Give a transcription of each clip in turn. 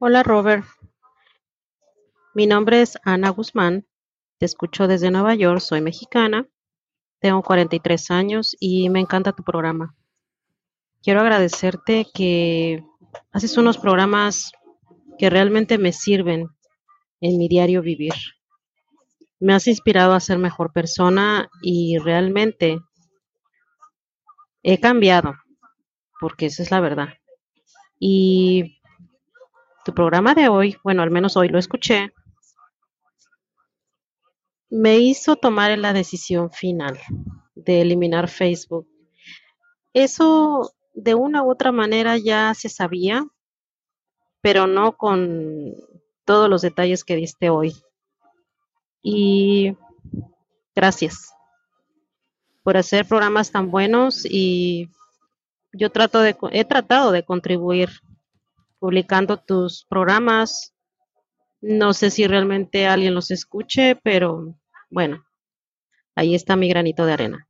Hola Robert, mi nombre es Ana Guzmán, te escucho desde Nueva York, soy mexicana, tengo 43 años y me encanta tu programa. Quiero agradecerte que haces unos programas que realmente me sirven en mi diario vivir. Me has inspirado a ser mejor persona y realmente he cambiado, porque esa es la verdad. Y tu programa de hoy, bueno, al menos hoy lo escuché, me hizo tomar la decisión final de eliminar Facebook. Eso de una u otra manera ya se sabía, pero no con todos los detalles que diste hoy. Y gracias por hacer programas tan buenos y yo trato de, he tratado de contribuir publicando tus programas. No sé si realmente alguien los escuche, pero bueno, ahí está mi granito de arena.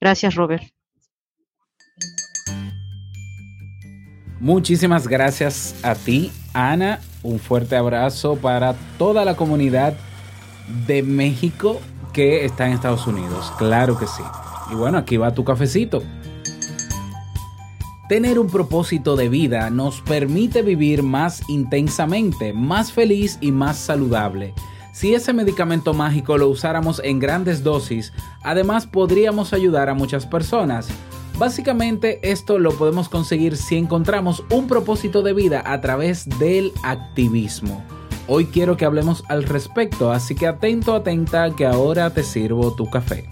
Gracias, Robert. Muchísimas gracias a ti, Ana. Un fuerte abrazo para toda la comunidad de México que está en Estados Unidos. Claro que sí. Y bueno, aquí va tu cafecito. Tener un propósito de vida nos permite vivir más intensamente, más feliz y más saludable. Si ese medicamento mágico lo usáramos en grandes dosis, además podríamos ayudar a muchas personas. Básicamente esto lo podemos conseguir si encontramos un propósito de vida a través del activismo. Hoy quiero que hablemos al respecto, así que atento, atenta, que ahora te sirvo tu café.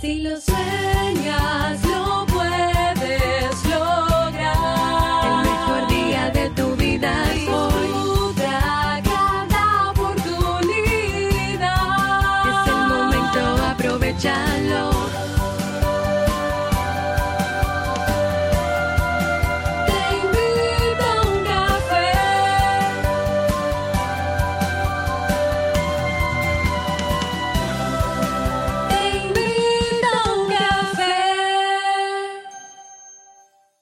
Si lo sueñas,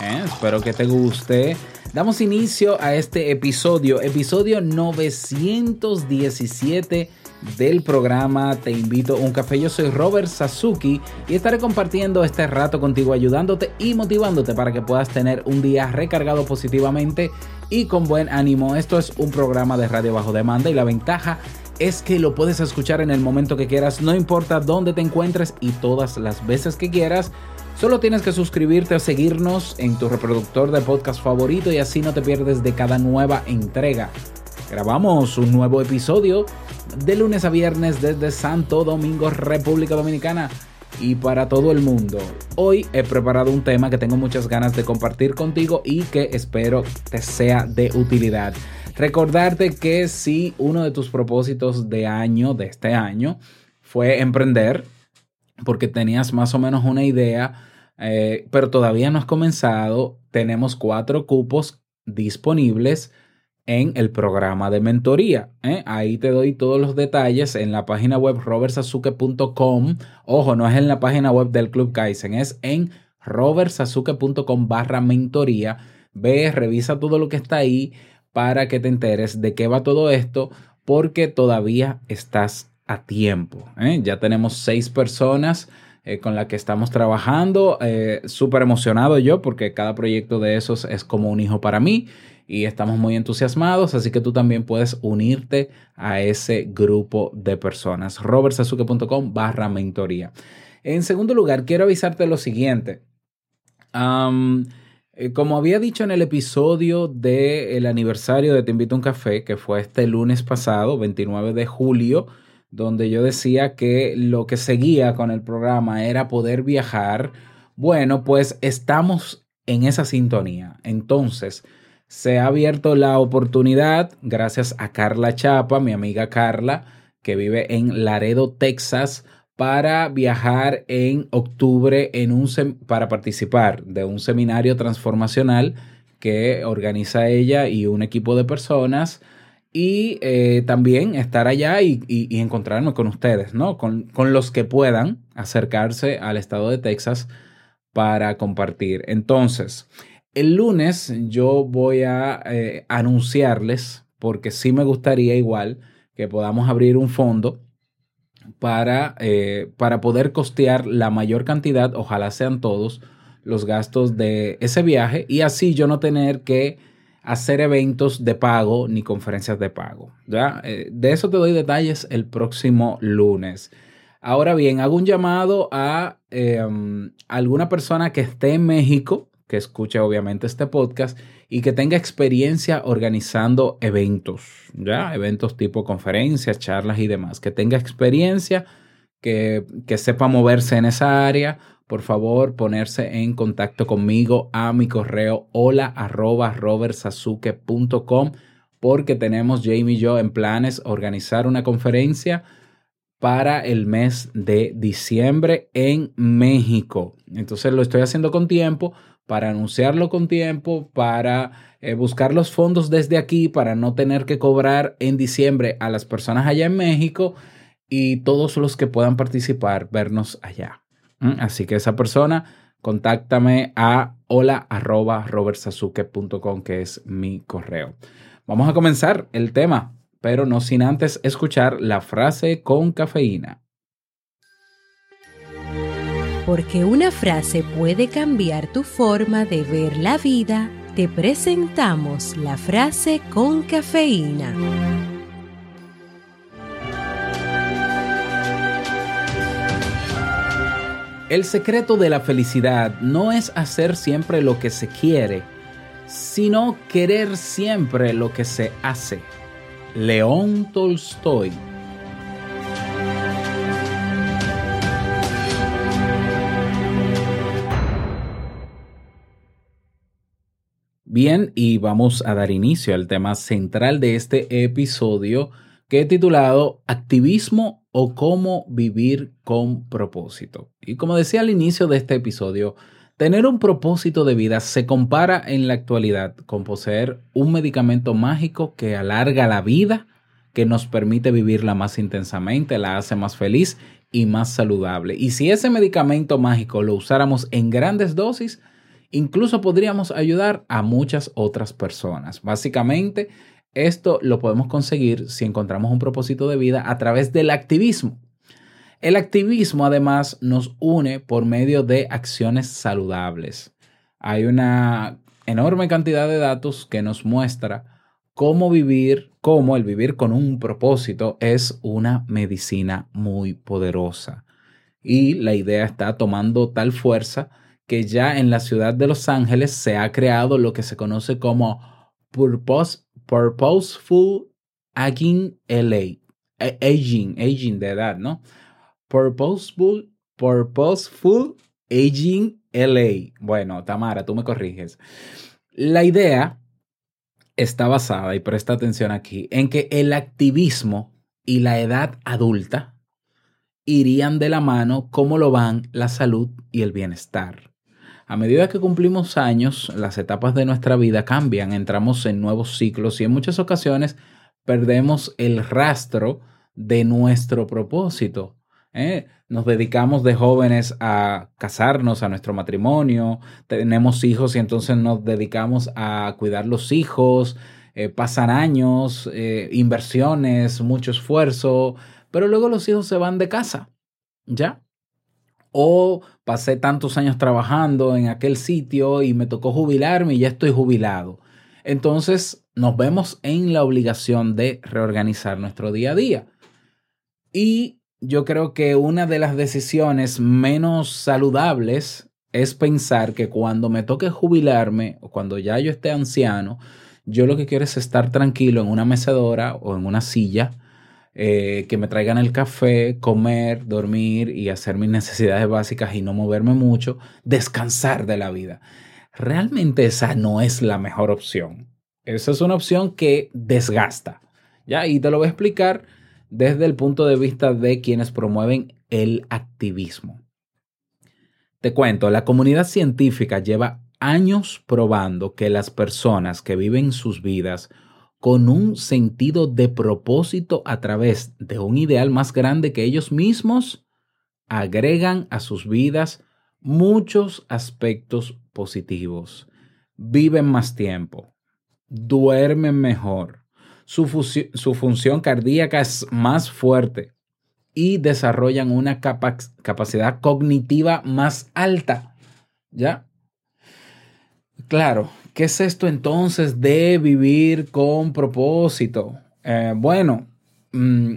Eh, Espero que te guste. Damos inicio a este episodio, episodio 917 del programa Te invito a un café. Yo soy Robert Sasuki y estaré compartiendo este rato contigo, ayudándote y motivándote para que puedas tener un día recargado positivamente y con buen ánimo. Esto es un programa de radio bajo demanda y la ventaja es que lo puedes escuchar en el momento que quieras, no importa dónde te encuentres y todas las veces que quieras. Solo tienes que suscribirte o seguirnos en tu reproductor de podcast favorito y así no te pierdes de cada nueva entrega. Grabamos un nuevo episodio de lunes a viernes desde Santo Domingo, República Dominicana y para todo el mundo. Hoy he preparado un tema que tengo muchas ganas de compartir contigo y que espero te sea de utilidad. Recordarte que si uno de tus propósitos de año, de este año, fue emprender, porque tenías más o menos una idea, eh, pero todavía no has comenzado, tenemos cuatro cupos disponibles en el programa de mentoría. ¿eh? Ahí te doy todos los detalles en la página web robertsasuke.com. Ojo, no es en la página web del Club Kaizen, es en robertsasuke.com barra mentoría. Ve, revisa todo lo que está ahí para que te enteres de qué va todo esto, porque todavía estás a tiempo. ¿eh? Ya tenemos seis personas eh, con las que estamos trabajando. Eh, Súper emocionado yo porque cada proyecto de esos es como un hijo para mí y estamos muy entusiasmados, así que tú también puedes unirte a ese grupo de personas. robertsasuke.com barra mentoría. En segundo lugar, quiero avisarte lo siguiente. Eh, como había dicho en el episodio del aniversario de Te invito a un café, que fue este lunes pasado, 29 de julio, donde yo decía que lo que seguía con el programa era poder viajar. Bueno, pues estamos en esa sintonía. Entonces, se ha abierto la oportunidad, gracias a Carla Chapa, mi amiga Carla, que vive en Laredo, Texas, para viajar en octubre en un para participar de un seminario transformacional que organiza ella y un equipo de personas y eh, también estar allá y, y, encontrarme con ustedes, ¿no? Con, con, los que puedan acercarse al estado de Texas para compartir. Entonces, el lunes yo voy a eh, anunciarles, porque sí me gustaría igual que podamos abrir un fondo para, eh, para poder costear la mayor cantidad, ojalá sean todos, los gastos de ese viaje y así yo no tener que hacer eventos de pago ni conferencias de pago. ¿ya? Eh, de eso te doy detalles el próximo lunes. Ahora bien, hago un llamado a em, alguna persona que esté en México, que escuche obviamente este podcast y que tenga experiencia organizando eventos, ya eventos tipo conferencias, charlas y demás, que tenga experiencia, que, que sepa moverse en esa área por favor ponerse en contacto conmigo a mi correo hola porque tenemos Jamie y yo en planes organizar una conferencia para el mes de diciembre en México. Entonces lo estoy haciendo con tiempo para anunciarlo con tiempo, para eh, buscar los fondos desde aquí, para no tener que cobrar en diciembre a las personas allá en México y todos los que puedan participar, vernos allá. Así que esa persona, contáctame a hola arroba que es mi correo. Vamos a comenzar el tema, pero no sin antes escuchar la frase con cafeína. Porque una frase puede cambiar tu forma de ver la vida, te presentamos la frase con cafeína. El secreto de la felicidad no es hacer siempre lo que se quiere, sino querer siempre lo que se hace. León Tolstoy. Bien, y vamos a dar inicio al tema central de este episodio que he titulado Activismo o cómo vivir con propósito. Y como decía al inicio de este episodio, tener un propósito de vida se compara en la actualidad con poseer un medicamento mágico que alarga la vida, que nos permite vivirla más intensamente, la hace más feliz y más saludable. Y si ese medicamento mágico lo usáramos en grandes dosis, incluso podríamos ayudar a muchas otras personas. Básicamente, esto lo podemos conseguir si encontramos un propósito de vida a través del activismo. El activismo además nos une por medio de acciones saludables. Hay una enorme cantidad de datos que nos muestra cómo vivir, cómo el vivir con un propósito es una medicina muy poderosa. Y la idea está tomando tal fuerza que ya en la ciudad de Los Ángeles se ha creado lo que se conoce como Purpose Purposeful Aging LA. Aging, aging de edad, ¿no? Purposeful, Purposeful Aging LA. Bueno, Tamara, tú me corriges. La idea está basada, y presta atención aquí, en que el activismo y la edad adulta irían de la mano como lo van la salud y el bienestar. A medida que cumplimos años, las etapas de nuestra vida cambian, entramos en nuevos ciclos y en muchas ocasiones perdemos el rastro de nuestro propósito. ¿eh? Nos dedicamos de jóvenes a casarnos, a nuestro matrimonio, tenemos hijos y entonces nos dedicamos a cuidar los hijos, eh, pasan años, eh, inversiones, mucho esfuerzo, pero luego los hijos se van de casa, ¿ya? O pasé tantos años trabajando en aquel sitio y me tocó jubilarme y ya estoy jubilado. Entonces nos vemos en la obligación de reorganizar nuestro día a día. Y yo creo que una de las decisiones menos saludables es pensar que cuando me toque jubilarme o cuando ya yo esté anciano, yo lo que quiero es estar tranquilo en una mecedora o en una silla eh, que me traigan el café, comer, dormir y hacer mis necesidades básicas y no moverme mucho, descansar de la vida. Realmente esa no es la mejor opción. Esa es una opción que desgasta. ¿ya? Y te lo voy a explicar desde el punto de vista de quienes promueven el activismo. Te cuento, la comunidad científica lleva años probando que las personas que viven sus vidas con un sentido de propósito a través de un ideal más grande que ellos mismos, agregan a sus vidas muchos aspectos positivos. Viven más tiempo, duermen mejor, su, función cardíaca es más fuerte y desarrollan una capa capacidad cognitiva más alta. ¿Ya? Claro, ¿qué es esto entonces de vivir con propósito? Eh, bueno, mmm,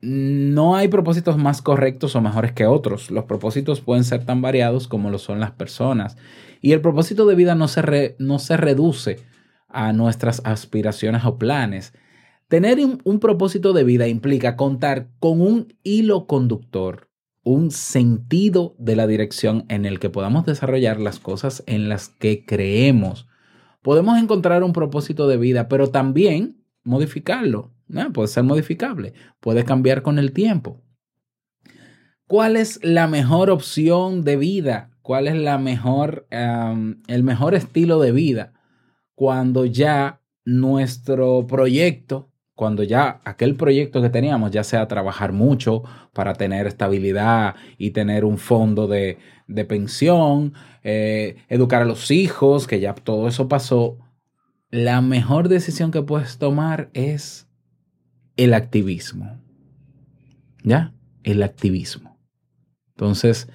no hay propósitos más correctos o mejores que otros. Los propósitos pueden ser tan variados como lo son las personas. Y el propósito de vida no se, no se reduce a nuestras aspiraciones o planes. Tener un, propósito de vida implica contar con un hilo conductor, un sentido de la dirección en el que podamos desarrollar las cosas en las que creemos. Podemos encontrar un propósito de vida, pero también modificarlo. ¿no? Puede ser modificable, puede cambiar con el tiempo. ¿Cuál es la mejor opción de vida? ¿Cuál es la mejor, el mejor estilo de vida? Cuando ya nuestro proyecto, cuando ya aquel proyecto que teníamos, ya sea trabajar mucho para tener estabilidad y tener un fondo de, de pensión, eh, educar a los hijos, que ya todo eso pasó, la mejor decisión que puedes tomar es el activismo. ¿Ya? El activismo. Entonces,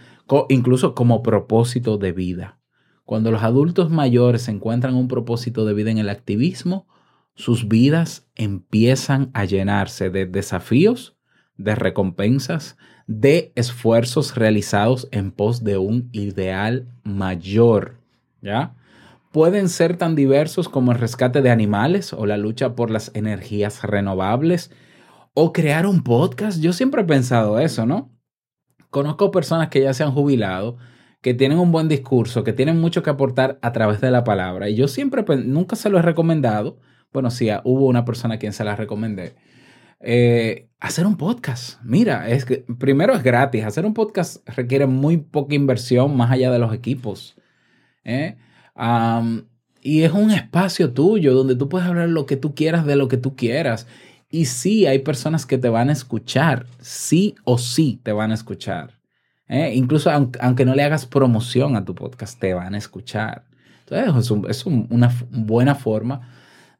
incluso como propósito de vida. Cuando los adultos mayores encuentran un propósito de vida en el activismo, sus vidas empiezan a llenarse de desafíos, de recompensas, de esfuerzos realizados en pos de un ideal mayor. ¿Ya? pueden ser tan diversos como el rescate de animales o la lucha por las energías renovables o crear un podcast. Yo siempre he pensado eso, ¿no? Conozco personas que ya se han jubilado, que tienen un buen discurso, que tienen mucho que aportar a través de la palabra. Y yo siempre, nunca se lo he recomendado. Bueno, sí, hubo una persona a quien se la recomendé. Eh, hacer un podcast. Mira, es que primero es gratis. Hacer un podcast requiere muy poca inversión más allá de los equipos. ¿eh? Y es un espacio tuyo donde tú puedes hablar lo que tú quieras de lo que tú quieras. Y sí, hay personas que te van a escuchar, sí o sí te van a escuchar. ¿eh? Incluso aunque, no le hagas promoción a tu podcast, te van a escuchar. Entonces es, es un, una buena forma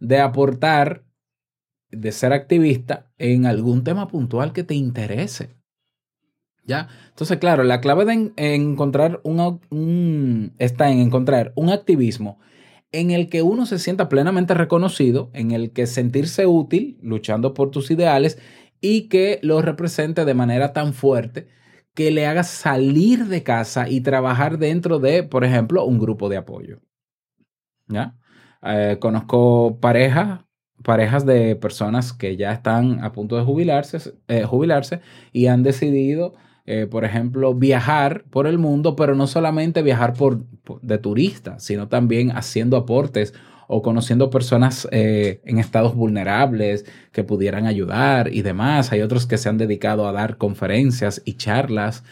de aportar, de ser activista en algún tema puntual que te interese. ¿Ya? Entonces, claro, la clave de en, en encontrar un, un, está en encontrar un activismo en el que uno se sienta plenamente reconocido, en el que sentirse útil luchando por tus ideales y que lo represente de manera tan fuerte que le haga salir de casa y trabajar dentro de, por ejemplo, un grupo de apoyo. ¿Ya? Eh, conozco parejas parejas de personas que ya están a punto de jubilarse, eh, jubilarse y han decidido eh, por ejemplo, viajar por el mundo, pero no solamente viajar por, de turista, sino también haciendo aportes o conociendo personas eh, en estados vulnerables que pudieran ayudar y demás. Hay otros que se han dedicado a dar conferencias y charlas.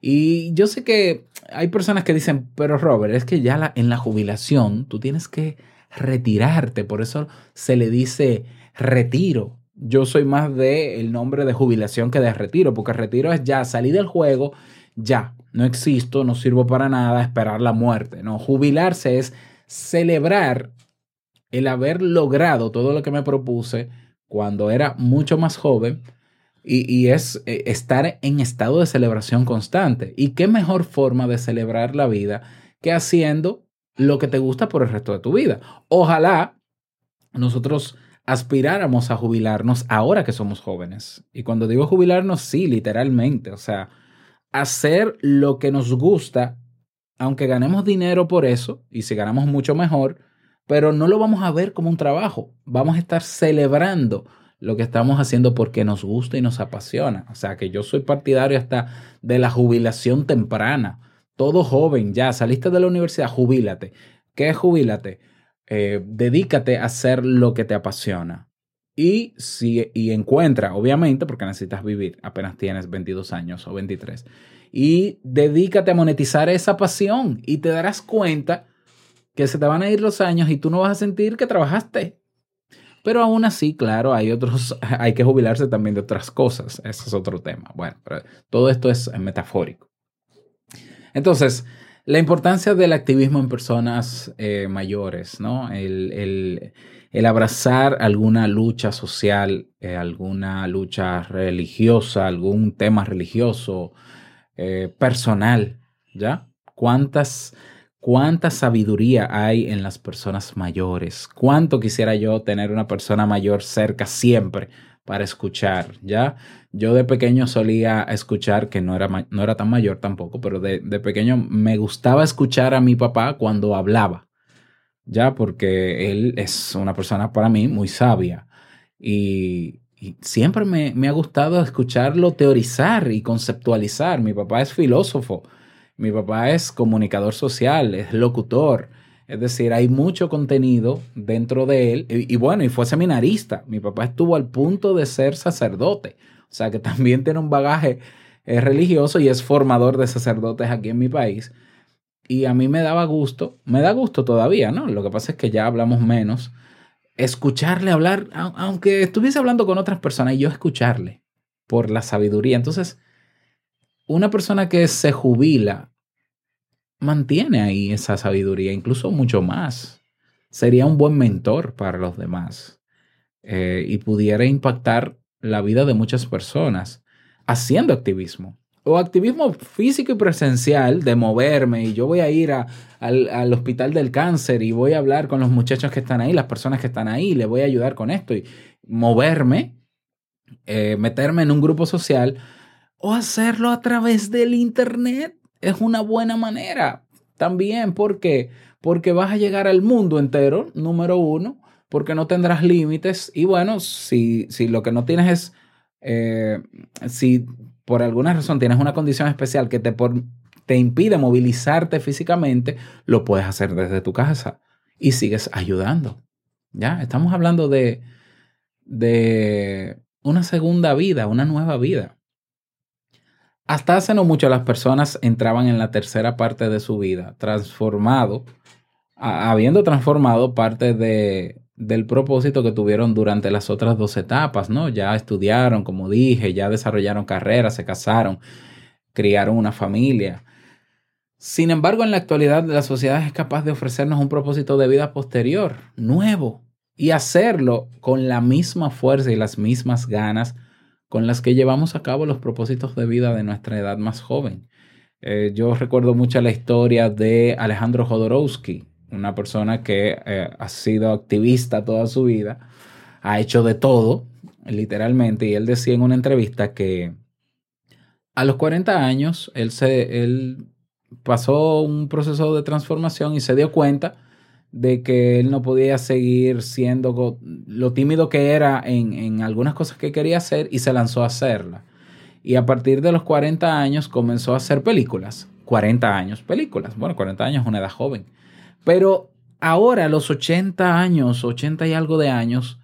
Y yo sé que hay personas que dicen, pero Robert, es que ya en la jubilación tú tienes que retirarte, por eso se le dice retiro yo soy más de el nombre de jubilación que de retiro, porque retiro es ya salir del juego, ya, no existo, no sirvo para nada, esperar la muerte. No, jubilarse es celebrar el haber logrado todo lo que me propuse cuando era mucho más joven y, y es eh, estar en estado de celebración constante. ¿Y qué mejor forma de celebrar la vida que haciendo lo que te gusta por el resto de tu vida? Ojalá nosotros aspiráramos a jubilarnos ahora que somos jóvenes. Y cuando digo jubilarnos, sí, literalmente. O sea, hacer lo que nos gusta, aunque ganemos dinero por eso, y si ganamos mucho mejor, pero no lo vamos a ver como un trabajo. Vamos a estar celebrando lo que estamos haciendo porque nos gusta y nos apasiona. O sea, que yo soy partidario hasta de la jubilación temprana. Todo joven, ya saliste de la universidad, jubílate. ¿Qué es jubílate? eh, dedícate a hacer lo que te apasiona. Y, si, y encuentra, obviamente, porque necesitas vivir, apenas tienes 22 años o 23, y dedícate a monetizar esa pasión y te darás cuenta que se te van a ir los años y tú no vas a sentir que trabajaste. Pero aún así, claro, hay otros, hay que jubilarse también de otras cosas. Ese es otro tema. Bueno, pero todo esto es metafórico. Entonces, la importancia del activismo en personas eh, mayores, ¿no? El, el- abrazar alguna lucha social, eh, alguna lucha religiosa, algún tema religioso, eh, personal, ¿ya? ¿Cuántas, cuánta sabiduría hay en las personas mayores? ¿Cuánto quisiera yo tener una persona mayor cerca siempre para escuchar, ¿ya? Yo de pequeño solía escuchar, que no era, no era tan mayor tampoco, pero de, de pequeño me gustaba escuchar a mi papá cuando hablaba, ya, porque él es una persona para mí muy sabia y, y siempre me, me ha gustado escucharlo teorizar y conceptualizar. Mi papá es filósofo, mi papá es comunicador social, es locutor. Es decir, hay mucho contenido dentro de él. Y, bueno, y fue seminarista. Mi papá estuvo al punto de ser sacerdote. O sea que también tiene un bagaje eh, religioso y es formador de sacerdotes aquí en mi país. Y a mí me daba gusto, me da gusto todavía, ¿no? Lo que pasa es que ya hablamos menos. Escucharle hablar, au- aunque estuviese hablando con otras personas y yo escucharle por la sabiduría. Entonces, una persona que se jubila mantiene ahí esa sabiduría, incluso mucho más. Sería un buen mentor para los demás eh, y pudiera impactar la vida de muchas personas haciendo activismo. O activismo físico y presencial de moverme y yo voy a ir a- al, al hospital del cáncer y voy a hablar con los muchachos que están ahí, las personas que están ahí, le voy a ayudar con esto y moverme, eh, meterme en un grupo social o hacerlo a través del internet es una buena manera también. ¿Por qué? Porque vas a llegar al mundo entero, número uno, porque no tendrás límites. Y bueno, si, si lo que no tienes es, eh, si por alguna razón tienes una condición especial que te, por- te impide movilizarte físicamente, lo puedes hacer desde tu casa y sigues ayudando. Ya, estamos hablando de, de una segunda vida, una nueva vida. Hasta hace no mucho las personas entraban en la tercera parte de su vida, transformado, habiendo transformado parte de, del propósito que tuvieron durante las otras dos etapas, ¿no? Ya estudiaron, como dije, ya desarrollaron carreras, se casaron, criaron una familia. Sin embargo, en la actualidad la sociedad es capaz de ofrecernos un propósito de vida posterior, nuevo, y hacerlo con la misma fuerza y las mismas ganas con las que llevamos a cabo los propósitos de vida de nuestra edad más joven. Eh, yo recuerdo mucho la historia de Alejandro Jodorowsky, una persona que eh, ha sido activista toda su vida, ha hecho de todo, literalmente, y él decía en una entrevista que a los 40 años él, se, él pasó un proceso de transformación y se dio cuenta de que él no podía seguir siendo lo tímido que era en, en algunas cosas que quería hacer y se lanzó a hacerla. Y a partir de los 40 años comenzó a hacer películas. 40 años, películas. Bueno, 40 años es una edad joven. Pero ahora, a los 80 años, 80 y algo de años,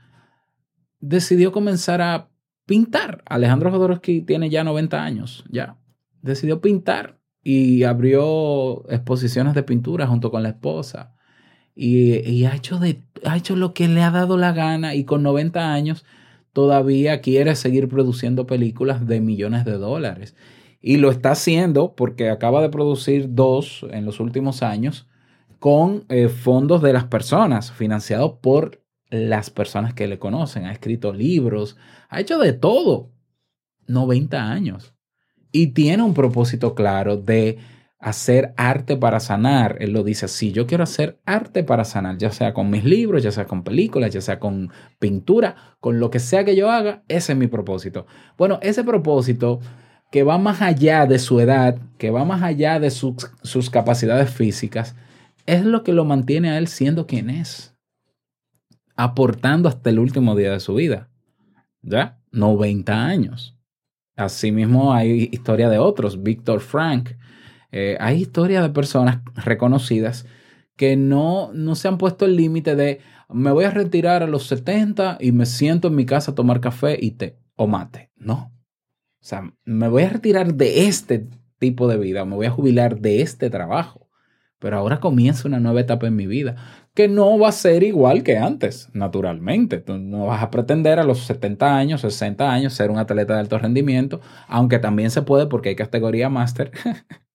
decidió comenzar a pintar. Alejandro Jodorowsky tiene ya 90 años, ya. Decidió pintar y abrió exposiciones de pintura junto con la esposa. Y, ha, hecho de, ha hecho lo que le ha dado la gana y con 90 años todavía quiere seguir produciendo películas de millones de dólares. Y lo está haciendo porque acaba de producir dos en los últimos años con eh, fondos de las personas, financiados por las personas que le conocen. Ha escrito libros, ha hecho de todo. 90 años. Y tiene un propósito claro de hacer arte para sanar. Él lo dice así, yo quiero hacer arte para sanar, ya sea con mis libros, ya sea con películas, ya sea con pintura, con lo que sea que yo haga, ese es mi propósito. Bueno, ese propósito que va más allá de su edad, que va más allá de sus, sus capacidades físicas, es lo que lo mantiene a él siendo quien es, aportando hasta el último día de su vida. ¿Ya? 90 años. Asimismo, hay historia de otros, Víctor Frank. Eh, hay historia de personas reconocidas que no, no se han puesto el límite de me voy a retirar a los 70 y me siento en mi casa a tomar café y té o mate. No. O sea, me voy a retirar de este tipo de vida, me voy a jubilar de este trabajo. Pero ahora comienza una nueva etapa en mi vida que no va a ser igual que antes, naturalmente. Tú no vas a pretender a los 70 años, 60 años ser un atleta de alto rendimiento, aunque también se puede porque hay categoría máster.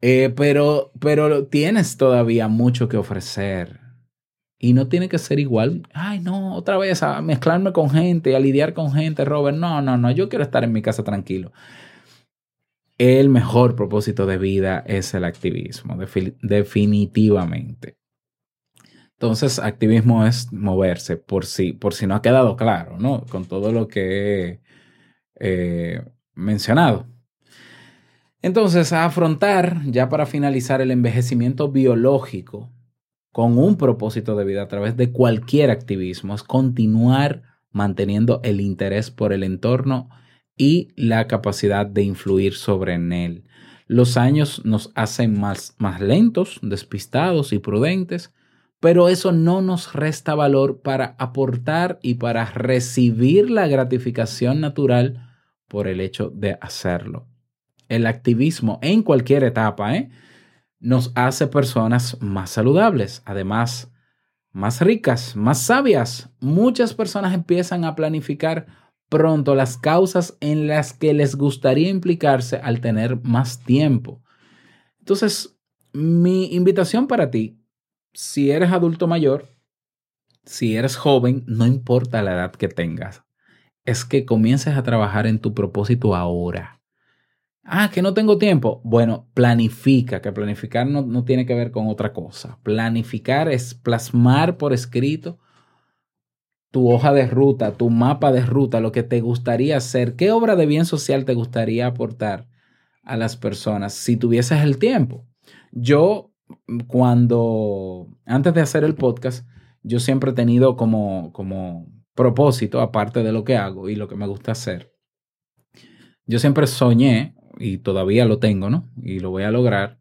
Eh, pero, pero tienes todavía mucho que ofrecer. Y no tiene que ser igual. Ay, no, otra vez a mezclarme con gente, a lidiar con gente, Robert. No, no, no, yo quiero estar en mi casa tranquilo. El mejor propósito de vida es el activismo, defi- definitivamente. Entonces, activismo es moverse, por si, por si no ha quedado claro, ¿no? Con todo lo que he eh, mencionado. Entonces, a afrontar, ya para finalizar, el envejecimiento biológico con un propósito de vida a través de cualquier activismo es continuar manteniendo el interés por el entorno y la capacidad de influir sobre él. Los años nos hacen más, más lentos, despistados y prudentes, pero eso no nos resta valor para aportar y para recibir la gratificación natural por el hecho de hacerlo. El activismo en cualquier etapa ¿eh? nos hace personas más saludables, además más ricas, más sabias. Muchas personas empiezan a planificar pronto las causas en las que les gustaría implicarse al tener más tiempo. Entonces, mi invitación para ti, si eres adulto mayor, si eres joven, no importa la edad que tengas, es que comiences a trabajar en tu propósito ahora. Ah, que no tengo tiempo. Bueno, planifica, que planificar no, no tiene que ver con otra cosa. Planificar es plasmar por escrito tu hoja de ruta, tu mapa de ruta, lo que te gustaría hacer, qué obra de bien social te gustaría aportar a las personas si tuvieses el tiempo. Yo, cuando, antes de hacer el podcast, yo siempre he tenido como, como propósito, aparte de lo que hago y lo que me gusta hacer, yo siempre soñé, y todavía lo tengo, ¿no? Y lo voy a lograr,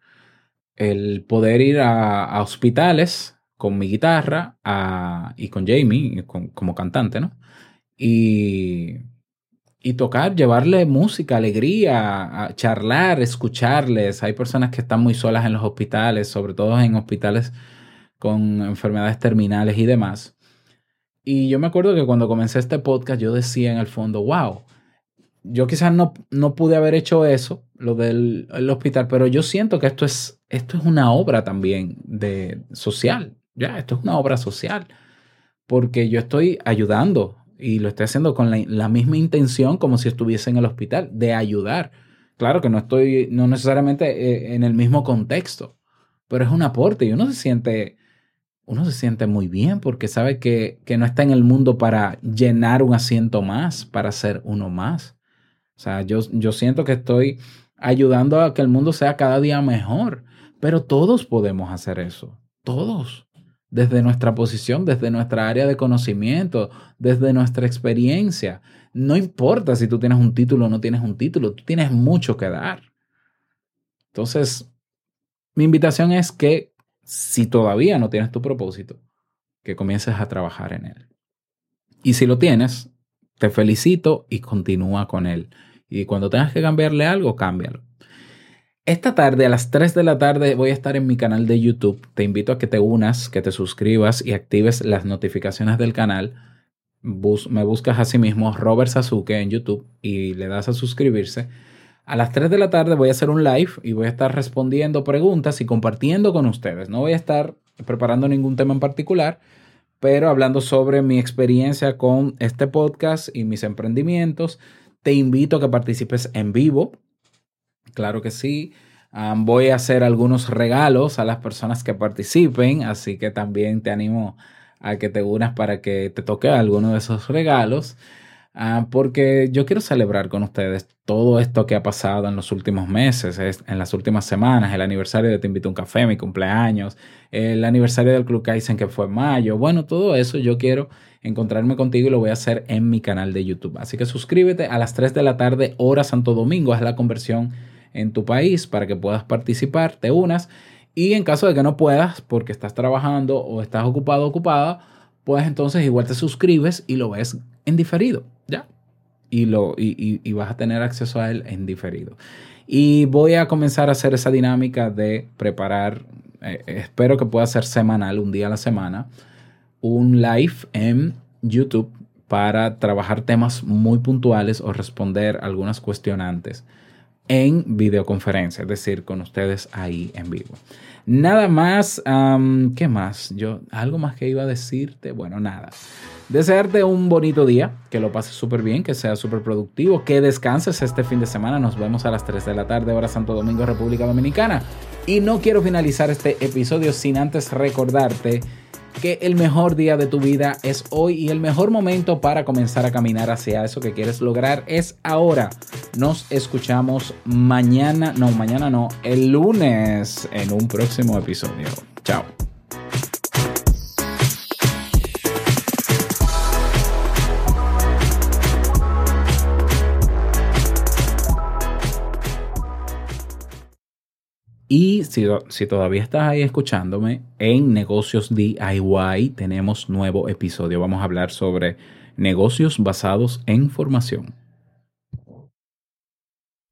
el poder ir a, hospitales con mi guitarra y con Jamie como cantante, ¿no? Y, y tocar, llevarle música, alegría, charlar, escucharles. Hay personas que están muy solas en los hospitales, sobre todo en hospitales con enfermedades terminales y demás. Y yo me acuerdo que cuando comencé este podcast yo decía en el fondo, wow, yo quizás no, no pude haber hecho eso, lo del el hospital, pero yo siento que esto es, esto es una obra también de social. Ya, esto es una obra social. Porque yo estoy ayudando y lo estoy haciendo con la, la misma intención como si estuviese en el hospital, de ayudar. Claro que no estoy, no necesariamente eh, en el mismo contexto, pero es un aporte y uno se siente, uno se siente muy bien porque sabe que, que no está en el mundo para llenar un asiento más, para ser uno más. O sea, yo, yo siento que estoy ayudando a que el mundo sea cada día mejor, pero todos podemos hacer eso, todos, desde nuestra posición, desde nuestra área de conocimiento, desde nuestra experiencia. No importa si tú tienes un título o no tienes un título, tú tienes mucho que dar. Entonces, mi invitación es que si todavía no tienes tu propósito, que comiences a trabajar en él. Y si lo tienes, te felicito y continúa con él. Y cuando tengas que cambiarle algo, cámbialo. Esta tarde, a las 3 de la tarde, voy a estar en mi canal de YouTube. Te invito a que te unas, que te suscribas y actives las notificaciones del canal. Bus me buscas así mismo Robert Sasuke en YouTube y le das a suscribirse. A las 3 de la tarde voy a hacer un live y voy a estar respondiendo preguntas y compartiendo con ustedes. No voy a estar preparando ningún tema en particular, pero hablando sobre mi experiencia con este podcast y mis emprendimientos. Te invito a que participes en vivo. Claro que sí. Voy a hacer algunos regalos a las personas que participen, así que también te animo a que te unas para que te toque alguno de esos regalos, uh, porque yo quiero celebrar con ustedes todo esto que ha pasado en los últimos meses, es, en las últimas semanas, el aniversario de Te Invito a un Café, mi cumpleaños, el aniversario del Club Kaizen que fue en mayo, bueno, todo eso yo quiero encontrarme contigo y lo voy a hacer en mi canal de YouTube. Así que suscríbete a las 3 de la tarde, hora Santo Domingo, haz la conversión en tu país para que puedas participar, te unas. Y en caso de que no puedas, porque estás trabajando o estás ocupado ocupada, pues entonces igual te suscribes y lo ves en diferido, ¿ya? Y, lo, y, y- vas a tener acceso a él en diferido. Y voy a comenzar a hacer esa dinámica de preparar, eh, espero que pueda ser semanal, un día a la semana, un live en YouTube para trabajar temas muy puntuales o responder algunas cuestionantes en videoconferencia, es decir, con ustedes ahí en vivo. Nada más, ¿qué más? Yo, algo más que iba a decirte, bueno, nada. Desearte un bonito día, que lo pases súper bien, que sea súper productivo, que descanses este fin de semana. Nos vemos a las 3 de la tarde, hora Santo Domingo, República Dominicana. Y no quiero finalizar este episodio sin antes recordarte que el mejor día de tu vida es hoy y el mejor momento para comenzar a caminar hacia eso que quieres lograr es ahora. Nos escuchamos mañana, no, mañana no, el lunes en un próximo episodio. Chao. Y si, todavía estás ahí escuchándome, en Negocios DIY tenemos nuevo episodio. Vamos a hablar sobre negocios basados en formación.